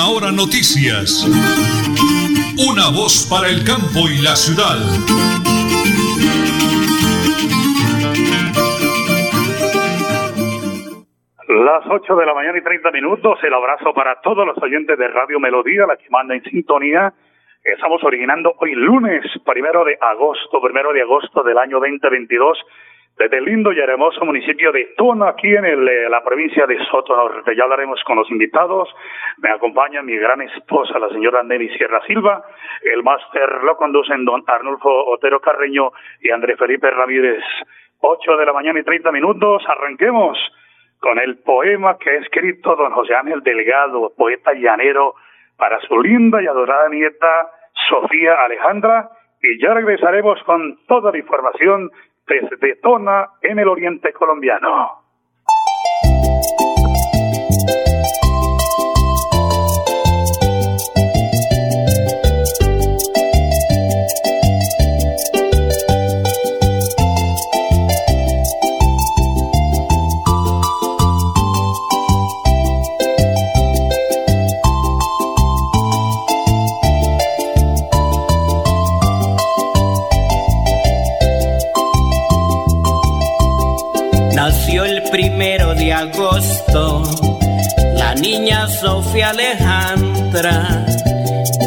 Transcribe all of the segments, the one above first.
Última Hora Noticias. Una voz para el campo y la ciudad. Las 8 de la mañana y 30 minutos. El abrazo para todos los oyentes de Radio Melodía, la que manda en sintonía. Estamos originando hoy lunes, primero de agosto, primero de agosto del año 2022 desde el lindo y hermoso municipio de Tona, aquí en eh, la provincia de Soto Norte. Ya hablaremos con los invitados. Me acompaña mi gran esposa, la señora Nelly Sierra Silva. El máster lo conducen don Arnulfo Otero Carreño y André Felipe Ramírez. Ocho de la mañana y treinta minutos. Arranquemos con el poema que ha escrito don José Ángel Delgado, poeta llanero, para su linda y adorada nieta Sofía Alejandra. Y ya regresaremos con toda la información desde Tona en el oriente colombiano. Agosto, la niña Sofía Alejandra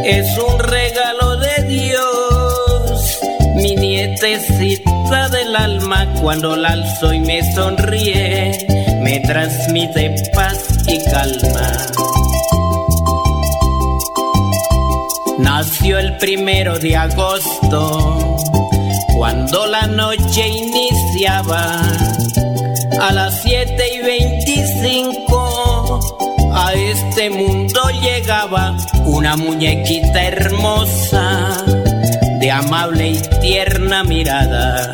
es un regalo de Dios. Mi nietecita del alma cuando la alzo y me sonríe, me transmite paz y calma. Nació el primero de agosto, cuando la noche iniciaba a las 7 y 25 a este mundo llegaba una muñequita hermosa de amable y tierna mirada.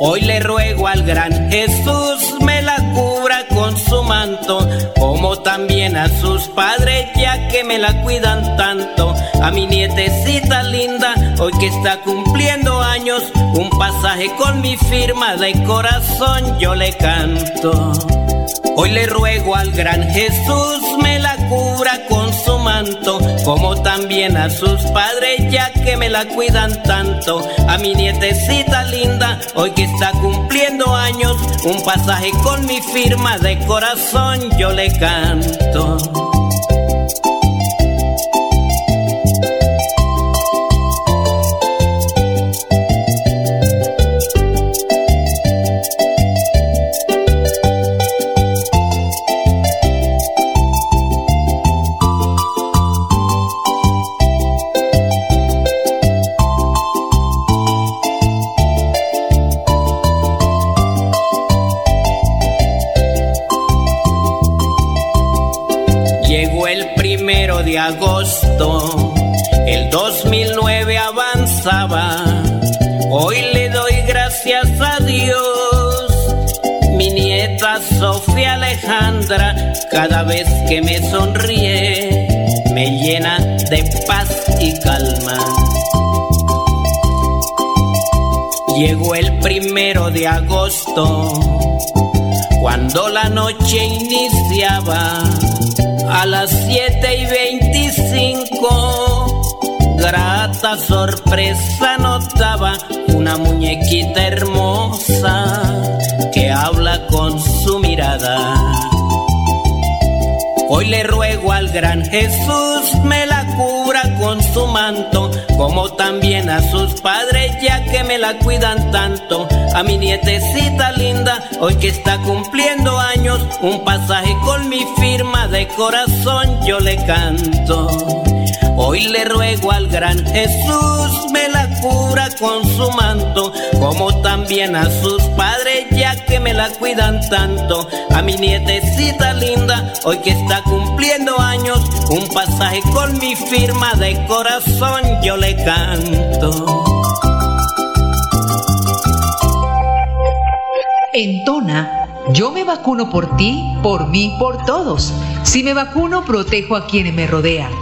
Hoy le ruego al gran Jesús me la cubra con su manto, como también a sus padres ya que me la cuidan tanto. A mi nietecita linda, hoy que está cumpliendo años, un pasaje con mi firma de corazón yo le canto. Hoy le ruego al gran Jesús me la cubra con como también a sus padres ya que me la cuidan tanto. A mi nietecita linda, hoy que está cumpliendo años, un pasaje con mi firma de corazón yo le canto. Gracias a Dios. Mi nieta Sofía Alejandra, cada vez que me sonríe, me llena de paz y calma. Llegó el primero de agosto, cuando la noche iniciaba a las 7 y 25. Grata sorpresa notaba una muñequita hermosa que habla con su mirada. Hoy le ruego al gran Jesús me la cubra con su manto, como también a sus padres ya que me la cuidan tanto. A mi nietecita linda, hoy que está cumpliendo años, un pasaje con mi firma de corazón yo le canto. Hoy le ruego al gran Jesús me la cura con su manto, como también a sus padres ya que me la cuidan tanto. A mi nietecita linda, hoy que está cumpliendo años, un pasaje con mi firma de corazón yo le canto. En Tona, yo me vacuno por ti, por mí, por todos. Si me vacuno, protejo a quienes me rodean.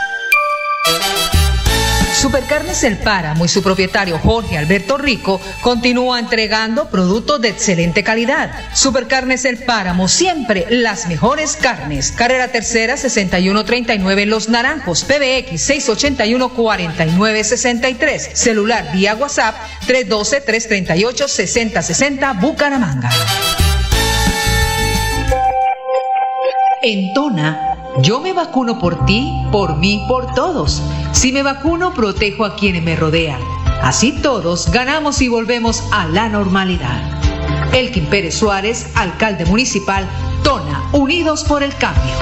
Supercarnes El Páramo y su propietario Jorge Alberto Rico continúa entregando productos de excelente calidad. Supercarnes El Páramo, siempre las mejores carnes. Carrera Tercera 6139 Los Naranjos, PBX 681 4963. Celular vía WhatsApp 312 338 6060 Bucaramanga. En Tona yo me vacuno por ti, por mí, por todos. Si me vacuno, protejo a quienes me rodean. Así todos ganamos y volvemos a la normalidad. Elkin Pérez Suárez, alcalde municipal, Tona, Unidos por el Cambio.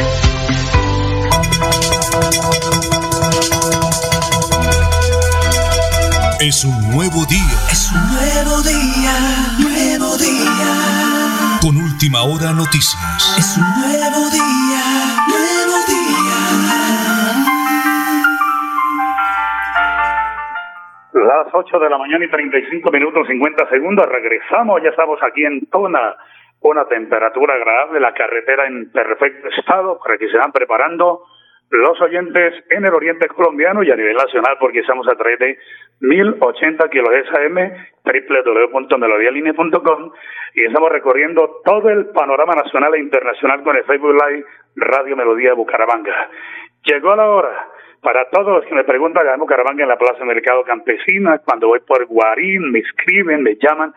Es un nuevo día. Es un nuevo día, nuevo día. Con última hora noticias. Es un nuevo día, Las 8 de la mañana y 35 minutos 50 segundos. Regresamos, ya estamos aquí en Tona. Una temperatura agradable, la carretera en perfecto estado para que se van preparando los oyentes en el oriente colombiano y a nivel nacional porque estamos a través de 1080 kHz AM, www.melodialine.com y estamos recorriendo todo el panorama nacional e internacional con el Facebook Live Radio Melodía de Bucaramanga. Llegó la hora para todos los que me preguntan acá en en la Plaza Mercado Campesina, cuando voy por Guarín, me escriben, me llaman,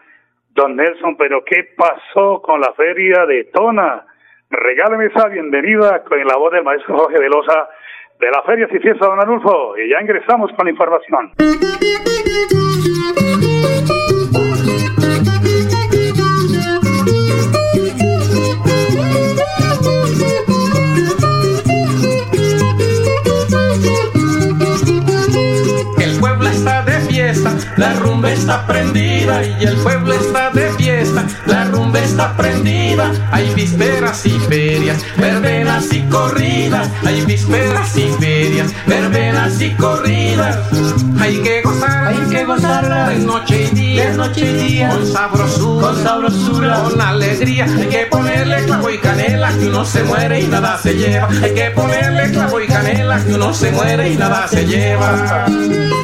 don Nelson, pero ¿qué pasó con la feria de Tona? Regáleme esa bienvenida con la voz del maestro Jorge Velosa de la Feria y Fiesta Don Anulfo. Y ya ingresamos con la información. Rumba está prendida y el pueblo está de fiesta, la rumba está prendida. Hay vísperas y ferias, verbenas y corridas, hay vísperas y ferias, verbenas y corridas. Hay que gozar, hay que gozarla de noche y día, de noche y día, con sabrosura, con sabrosura, con alegría. Hay que ponerle clavo y canela que uno se muere y nada se lleva. Hay que ponerle clavo y canela que uno se muere y nada se lleva.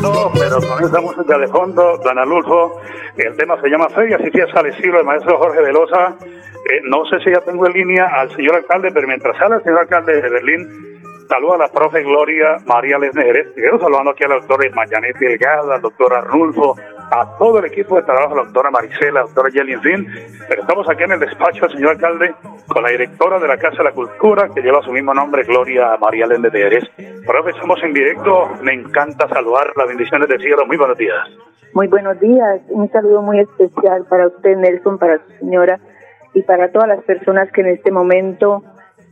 No, pero con esa música de fondo, Don Anulfo, el tema se llama Feria y Fiesta al estilo del maestro Jorge Velosa. Eh, no sé si ya tengo en línea al señor alcalde, pero mientras sale el señor alcalde de Berlín, saludo a la profe Gloria María Lesne Jerez. Quiero saludando aquí a la doctora Mayanet Delgado, al doctor Arnulfo, a todo el equipo de trabajo, la doctora Maricela, la doctora Yeli, en fin. Pero estamos aquí en el despacho del señor alcalde con la directora de la Casa de la Cultura, que lleva su mismo nombre, Gloria María Lesne de Jerez. Profe, estamos en directo. Me encanta saludar. Las bendiciones del cielo. Muy buenos días. Muy buenos días, un saludo muy especial para usted, Nelson, para su señora y para todas las personas que en este momento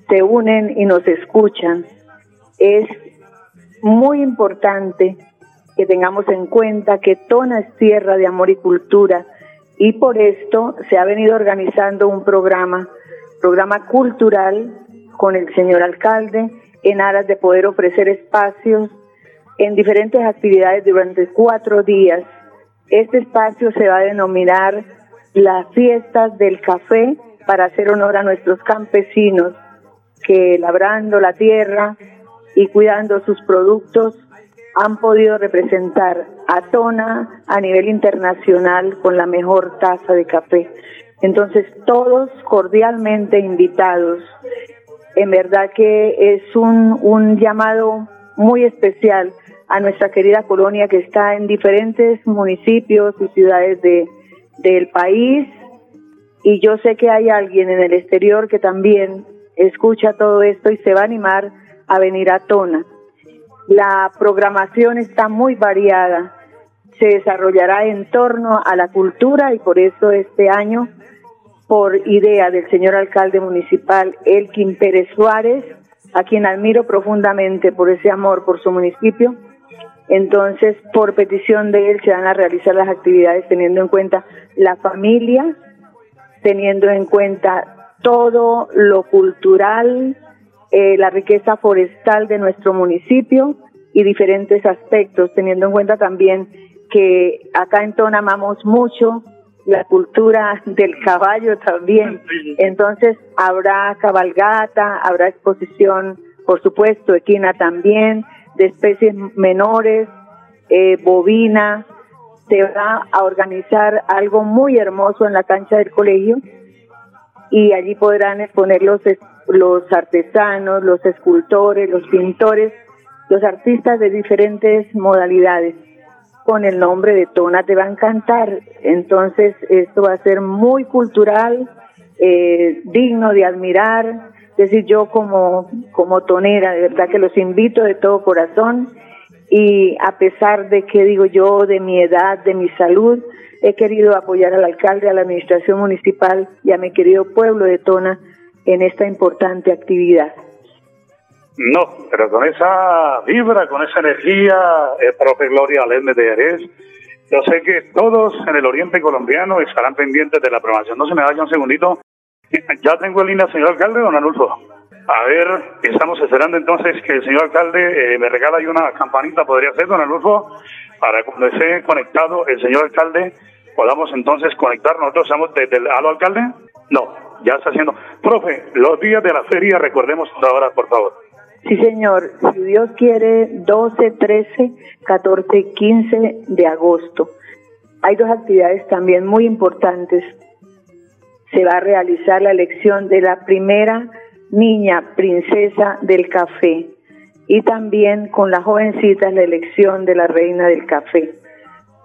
se unen y nos escuchan. Es muy importante que tengamos en cuenta que Tona es tierra de amor y cultura y por esto se ha venido organizando un programa, programa cultural con el señor alcalde en aras de poder ofrecer espacios en diferentes actividades durante cuatro días. Este espacio se va a denominar las fiestas del café para hacer honor a nuestros campesinos que labrando la tierra y cuidando sus productos han podido representar a Tona a nivel internacional con la mejor taza de café. Entonces todos cordialmente invitados. En verdad que es un, un llamado muy especial a nuestra querida colonia que está en diferentes municipios y ciudades de, del país. Y yo sé que hay alguien en el exterior que también escucha todo esto y se va a animar a venir a Tona. La programación está muy variada, se desarrollará en torno a la cultura y por eso este año, por idea del señor alcalde municipal Elkin Pérez Suárez, a quien admiro profundamente por ese amor por su municipio, Entonces, por petición de él, se van a realizar las actividades teniendo en cuenta la familia, teniendo en cuenta todo lo cultural, eh, la riqueza forestal de nuestro municipio y diferentes aspectos, teniendo en cuenta también que acá en Tona amamos mucho la cultura del caballo también. Entonces habrá cabalgata, habrá exposición, por supuesto, equina también, de especies menores, eh, bovina. Se va a organizar algo muy hermoso en la cancha del colegio y allí podrán exponer los, los artesanos, los escultores, los pintores, los artistas de diferentes modalidades con el nombre de Tona te va a encantar. Entonces, esto va a ser muy cultural, eh, digno de admirar. Es decir, yo como, como tonera, de verdad que los invito de todo corazón y a pesar de que digo yo, de mi edad, de mi salud, he querido apoyar al alcalde, a la administración municipal y a mi querido pueblo de Tona en esta importante actividad. No, pero con esa vibra, con esa energía, el profe Gloria Alende de Jerez, yo sé que todos en el oriente colombiano estarán pendientes de la aprobación. No se me vaya un segundito. Ya tengo en línea al señor alcalde, don Anulfo. A ver, estamos esperando entonces que el señor alcalde eh, me regala ahí una campanita, podría ser, don Anulfo, para cuando esté conectado el señor alcalde, podamos entonces conectar. Nosotros estamos desde el... ¿Aló, alcalde? No, ya está haciendo. Profe, los días de la feria, recordemos ahora, por favor. Sí, señor. Si Dios quiere, 12, 13, 14, 15 de agosto. Hay dos actividades también muy importantes. Se va a realizar la elección de la primera niña princesa del café y también con las jovencitas la elección de la reina del café.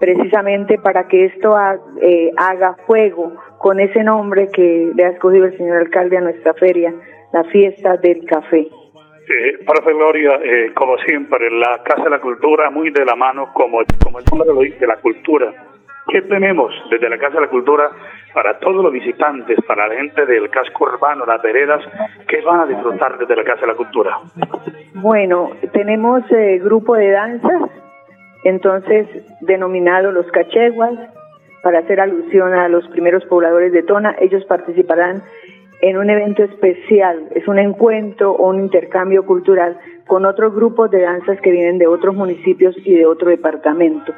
Precisamente para que esto eh, haga fuego con ese nombre que le ha escogido el señor alcalde a nuestra feria, la fiesta del café. Eh, profe Gloria, eh, como siempre, la Casa de la Cultura muy de la mano, como, como el nombre lo dice, la cultura. ¿Qué tenemos desde la Casa de la Cultura para todos los visitantes, para la gente del casco urbano, las veredas, que van a disfrutar desde la Casa de la Cultura? Bueno, tenemos eh, grupo de danzas, entonces denominado los cacheguas, para hacer alusión a los primeros pobladores de Tona. Ellos participarán en un evento especial, es un encuentro o un intercambio cultural con otros grupos de danzas que vienen de otros municipios y de otro departamento.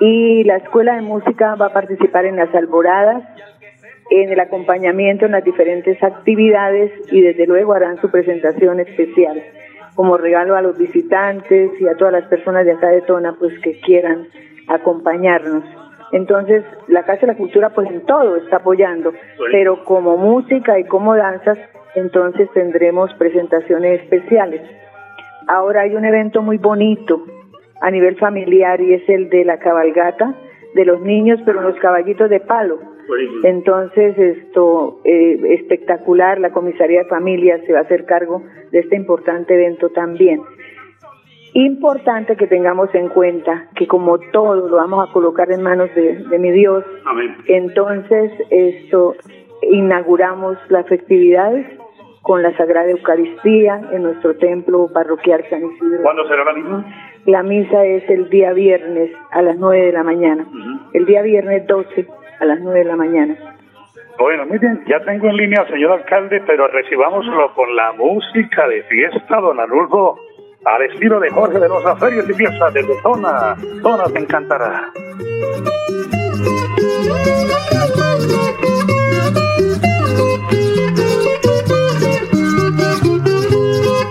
Y la Escuela de Música va a participar en las alboradas, en el acompañamiento en las diferentes actividades y desde luego harán su presentación especial como regalo a los visitantes y a todas las personas de acá de Tona pues que quieran acompañarnos. Entonces, la Casa de la Cultura, pues en todo está apoyando, pero como música y como danzas, entonces tendremos presentaciones especiales. Ahora hay un evento muy bonito a nivel familiar y es el de la cabalgata de los niños, pero los caballitos de palo. Entonces, esto eh, espectacular, la comisaría de familia se va a hacer cargo de este importante evento también. Importante que tengamos en cuenta que como todo lo vamos a colocar en manos de, mi Dios, entonces esto inauguramos las festividades con la Sagrada Eucaristía en nuestro templo parroquial San Isidro. ¿Cuándo será la misa? La misa es el día viernes a las 9 de la mañana. El día viernes 12 a las 9 de la mañana. Bueno, miren, ya tengo en línea al señor alcalde, pero recibámoslo con la música de fiesta, don Arnulfo al estilo de Jorge de los Ferias y Fiestas de Zona. Zona te encantará.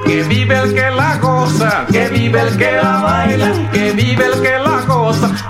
Que vive el que la goza, que vive el que la baila, que vive el que la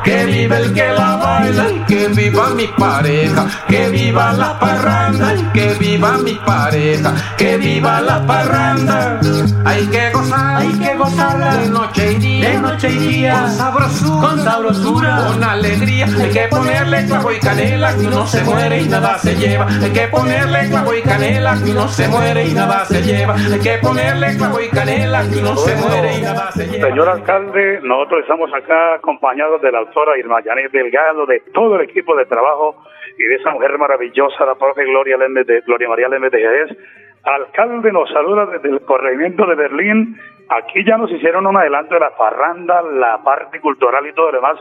que vive el que la baila, que viva mi pareja, que viva la parranda, que viva mi pareja, que viva la parranda. Hay que gozar, hay que gozarla de noche y día, de noche y día, con sabrosura, con sabrosura, con alegría. Hay que ponerle clavo y canela que uno se muere y nada se lleva. Hay que ponerle clavo y canela que uno se muere y nada se lleva. Hay que ponerle clavo y canela que uno se muere y nada se lleva. Señor alcalde, nosotros estamos acá acompañados de la autora Irma Janet Delgado, de todo el equipo de trabajo y de esa mujer maravillosa, la profe Gloria, Lemes de, Gloria María Lemes de Jerez. Alcalde nos saluda desde el corregimiento de Berlín Aquí ya nos hicieron un adelanto de la parranda, la parte cultural y todo lo demás.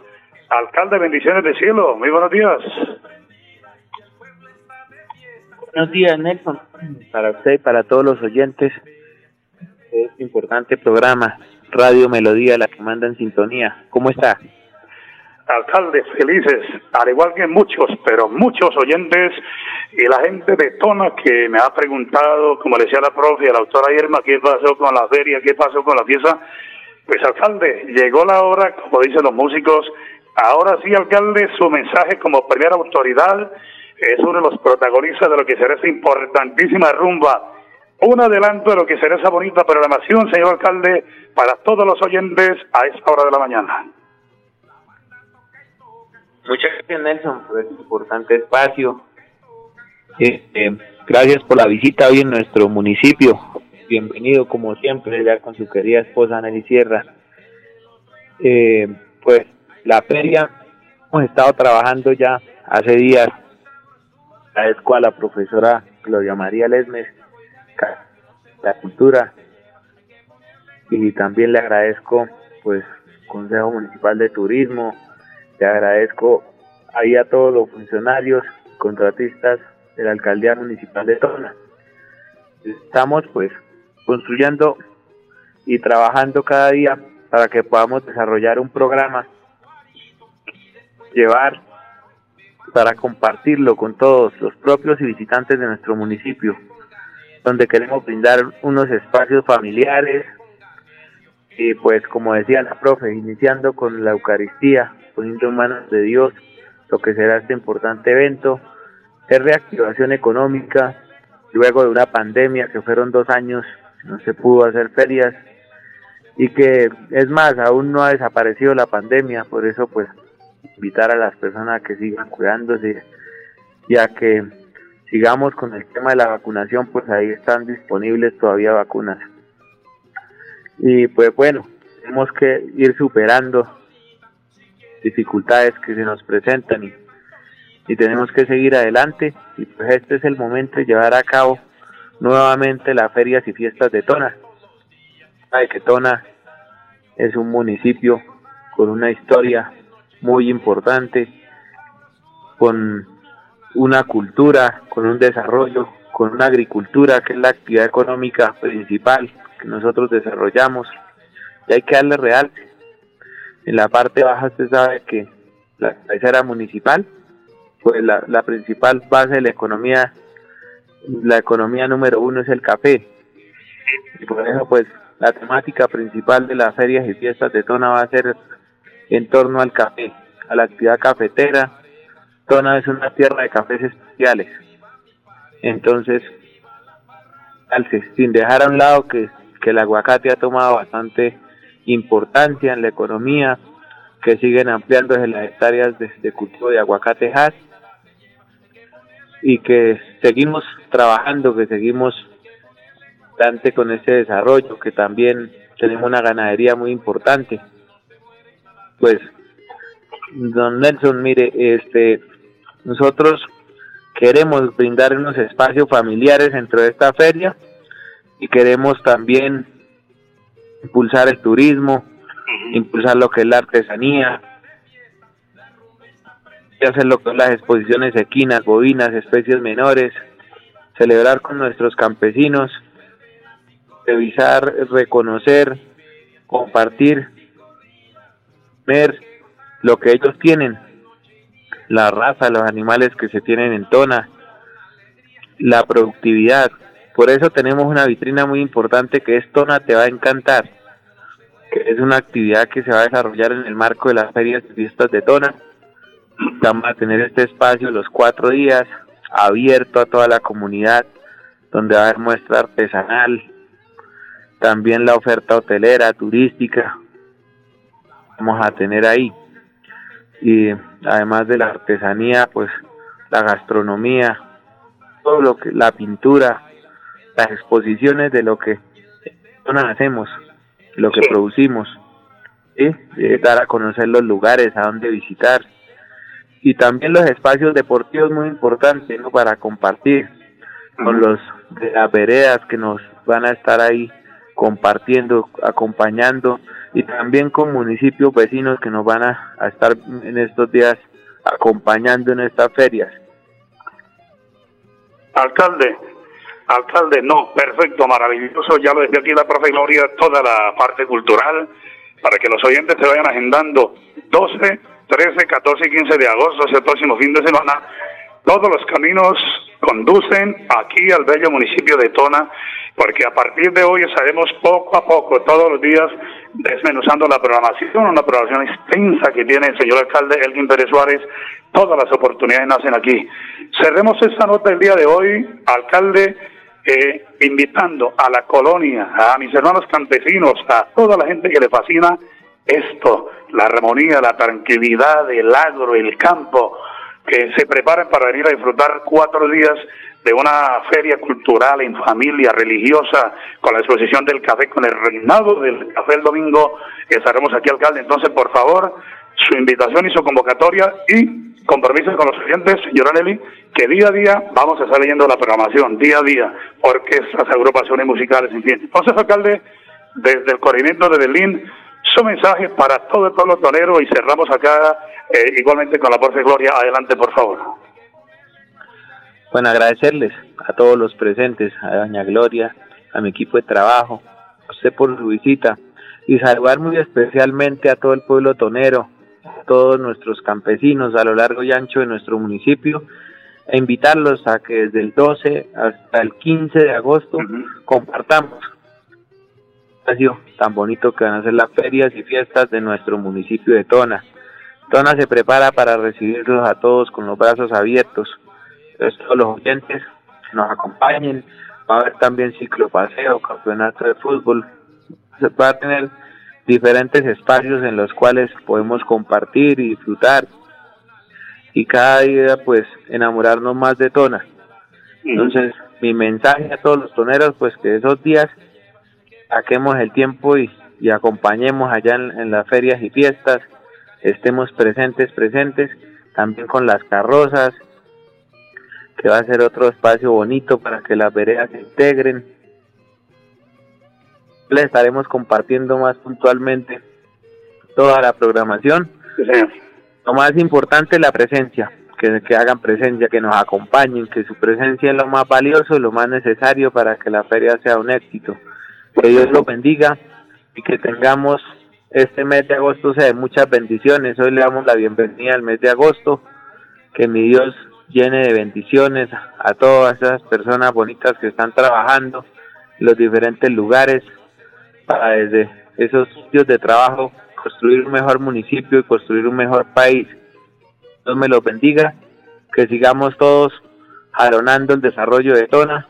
Alcalde, bendiciones de cielo. Muy buenos días. Buenos días, Nelson. Para usted y para todos los oyentes de este importante programa, Radio Melodía, la que manda en sintonía. ¿Cómo está? Alcalde, felices, al igual que muchos, pero muchos oyentes y la gente de Tona que me ha preguntado, como le decía la profe, la autora Irma, qué pasó con la feria, qué pasó con la fiesta. Pues alcalde, llegó la hora, como dicen los músicos, ahora sí, alcalde, su mensaje como primera autoridad es uno de los protagonistas de lo que será esa importantísima rumba. Un adelanto de lo que será esa bonita programación, señor alcalde, para todos los oyentes a esta hora de la mañana. Muchas gracias, Nelson, por este importante espacio. Eh, gracias por la visita hoy en nuestro municipio. Bienvenido, como siempre, ya con su querida esposa Nelly Sierra. Eh, pues la feria hemos estado trabajando ya hace días agradezco a la profesora Claudia María Lesmes, la cultura, y también le agradezco, pues, Consejo Municipal de Turismo, le agradezco ahí a todos los funcionarios, contratistas de la Alcaldía Municipal de Tona. Estamos, pues, construyendo y trabajando cada día para que podamos desarrollar un programa, llevar para compartirlo con todos los propios y visitantes de nuestro municipio, donde queremos brindar unos espacios familiares y pues como decía la profe, iniciando con la Eucaristía, poniendo en manos de Dios lo que será este importante evento, es reactivación económica, luego de una pandemia que fueron dos años, no se pudo hacer ferias y que es más, aún no ha desaparecido la pandemia, por eso pues invitar a las personas a que sigan cuidándose y a que sigamos con el tema de la vacunación, pues ahí están disponibles todavía vacunas. Y pues bueno, tenemos que ir superando dificultades que se nos presentan y, tenemos que seguir adelante y pues este es el momento de llevar a cabo nuevamente las ferias y fiestas de Tona. Sabe que Tona es un municipio con una historia muy importante, con una cultura, con un desarrollo, con una agricultura que es la actividad económica principal nosotros desarrollamos. Y hay que darle real. En la parte baja usted sabe que la cabecera municipal, pues la, la principal base de la economía, la economía número uno es el café. Y por eso pues la temática principal de las ferias y fiestas de Tona va a ser en torno al café, a la actividad cafetera. Tona es una tierra de cafés especiales. Entonces, sin dejar a un lado que, que el aguacate ha tomado bastante importancia en la economía, que siguen ampliándose las hectáreas de, cultivo de aguacate has y que seguimos trabajando, que seguimos adelante con este desarrollo, que también tenemos una ganadería muy importante. Pues, don Nelson, mire, este, nosotros queremos brindar unos espacios familiares dentro de esta feria y queremos también impulsar el turismo, impulsar lo que es la artesanía, hacer lo que son las exposiciones equinas, bovinas, especies menores, celebrar con nuestros campesinos, revisar, reconocer, compartir ver lo que ellos tienen, la raza, los animales que se tienen en Tona, la productividad. Por eso tenemos una vitrina muy importante que es Tona Te va a encantar, que es una actividad que se va a desarrollar en el marco de las ferias y fiestas de Tona. Vamos a tener este espacio los cuatro días abierto a toda la comunidad, donde va a haber muestra artesanal, también la oferta hotelera, turística, vamos a tener ahí. Y además de la artesanía, pues la gastronomía, todo lo que, la pintura, las exposiciones de lo que hacemos, lo que producimos, dar a conocer los lugares a donde visitar y también los espacios deportivos muy importantes ¿no? para compartir con los de las veredas que nos van a estar ahí compartiendo, acompañando y también con municipios vecinos que nos van a, estar en estos días acompañando en estas ferias. Alcalde, alcalde, no, perfecto, maravilloso, ya lo decía aquí la profe Gloria, toda la parte cultural, para que los oyentes se vayan agendando 12, 13, 14 y 15 de agosto, ese próximo fin de semana, todos los caminos conducen aquí al bello municipio de Tona, porque a partir de hoy estaremos poco a poco, todos los días, desmenuzando la programación, una programación extensa que tiene el señor alcalde Elgin Pérez Suárez. Todas las oportunidades nacen aquí. Cerremos esta nota el día de hoy, alcalde, eh, invitando a la colonia, a mis hermanos campesinos, a toda la gente que le fascina esto, la armonía, la tranquilidad, el agro, el campo, que se preparen para venir a disfrutar cuatro días de una feria cultural en familia religiosa con la exposición del café, con el reinado del café el domingo. Estaremos aquí, alcalde. Entonces, por favor, su invitación y su convocatoria y compromiso con los oyentes, señora que día a día vamos a estar leyendo la programación, día a día, orquestas, agrupaciones musicales, en fin. Entonces, alcalde, desde el corrimiento de Berlín, su mensaje para todo el pueblo tonero y cerramos acá eh, igualmente con la de Gloria. Adelante, por favor. Bueno, agradecerles a todos los presentes, a Doña Gloria, a mi equipo de trabajo, a usted por su visita y saludar muy especialmente a todo el pueblo tonero, todos nuestros campesinos a lo largo y ancho de nuestro municipio e invitarlos a que desde el 12 hasta el 15 de agosto compartamos espacio tan bonito que van a ser las ferias y fiestas de nuestro municipio de Tona. Tona se prepara para recibirlos a todos con los brazos abiertos. Entonces todos los oyentes nos acompañen. Va a haber también ciclopaseo, campeonato de fútbol. Se va a tener diferentes espacios en los cuales podemos compartir y disfrutar y cada día pues enamorarnos más de Tona. Entonces mi mensaje a todos los toneros pues que esos días saquemos el tiempo y, acompañemos allá en, las ferias y fiestas, estemos presentes, presentes, también con las carrozas, que va a ser otro espacio bonito para que las veredas se integren. Les estaremos compartiendo más puntualmente toda la programación. Lo más importante es la presencia, que, hagan presencia, que nos acompañen, que su presencia es lo más valioso, lo más necesario para que la feria sea un éxito. Que Dios lo bendiga y que tengamos este mes de agosto sea de muchas bendiciones. Hoy le damos la bienvenida al mes de agosto. Que mi Dios llene de bendiciones a todas esas personas bonitas que están trabajando en los diferentes lugares para desde esos sitios de trabajo construir un mejor municipio y construir un mejor país. Dios me los bendiga, que sigamos todos jalonando el desarrollo de Tona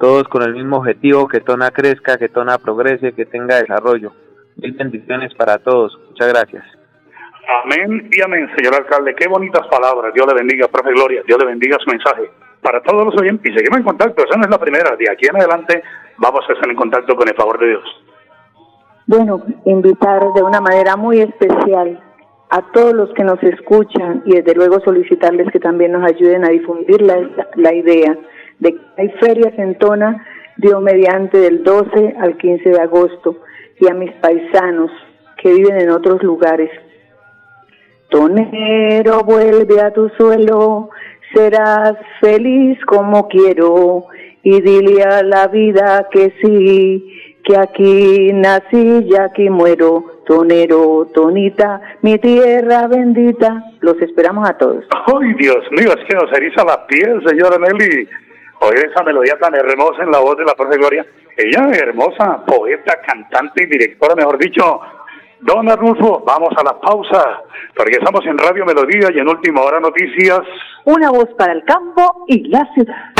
todos con el mismo objetivo, que Tona crezca, que Tona progrese, que tenga desarrollo. Mil bendiciones para todos. Muchas gracias. Amén y amén, señor alcalde. Qué bonitas palabras. Dios le bendiga, profe Gloria. Dios le bendiga su mensaje. Para todos los oyentes, y seguimos en contacto. Esa no es la primera. De aquí en adelante vamos a estar en contacto con el favor de Dios. Bueno, invitar de una manera muy especial a todos los que nos escuchan y desde luego solicitarles que también nos ayuden a difundir la, la idea de que hay ferias en Tona, dio mediante del 12 al 15 de agosto, y a mis paisanos que viven en otros lugares. Tonero, vuelve a tu suelo, serás feliz como quiero, y dile a la vida que sí, que aquí nací y aquí muero. Tonero, Tonita, mi tierra bendita. Los esperamos a todos. ¡Ay, Dios mío! Es que nos eriza la piel, señora Nelly oír esa melodía tan hermosa en la voz de la profe Gloria. Ella es hermosa, poeta, cantante y directora, mejor dicho. Don Arnulfo, vamos a la pausa, porque estamos en Radio Melodía y en Última Hora Noticias. Una voz para el campo y la ciudad.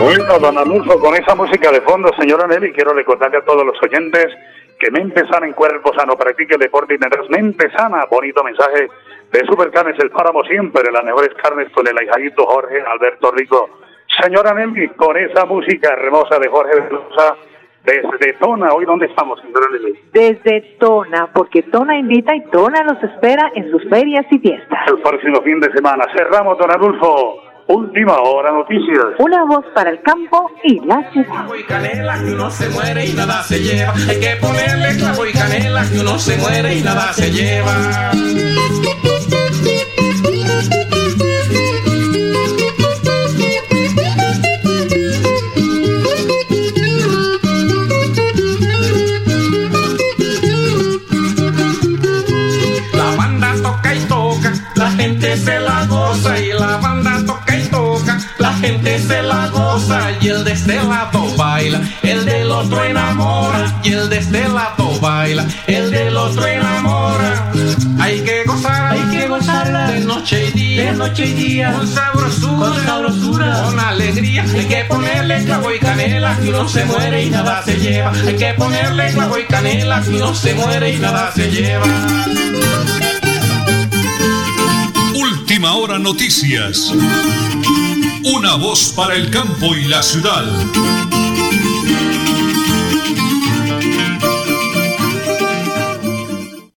Bueno, don Anulfo, con esa música de fondo, señora Nelly, quiero recordarle a todos los oyentes que mente sana en cuerpo sano, practique el deporte y tendrás mente sana. Bonito mensaje de Supercarnes El Páramo siempre, las mejores carnes con el ahijadito Jorge Alberto Rico. Señora Nelly, con esa música hermosa de Jorge Velosa, desde Tona, hoy dónde estamos, señora Nelly? Desde Tona, porque Tona invita y Tona los espera en sus ferias y fiestas. El próximo fin de semana. Cerramos, don Adolfo. Última hora noticias. Una voz para el campo y la ciudad. y canela que uno se muere y nada se lleva. Hay que ponerle clavo y canela que uno se muere y nada se lleva. Otro enamora y el de este lado baila, el del otro enamora. Hay que gozar, hay que gozarla de noche y día, de noche y día, con sabrosura, con sabrosura, con alegría. Hay que ponerle clavo y canela que uno se muere y nada se lleva. Hay que ponerle clavo y canela que uno se muere y nada se lleva. Última hora noticias. Una voz para el campo y la ciudad.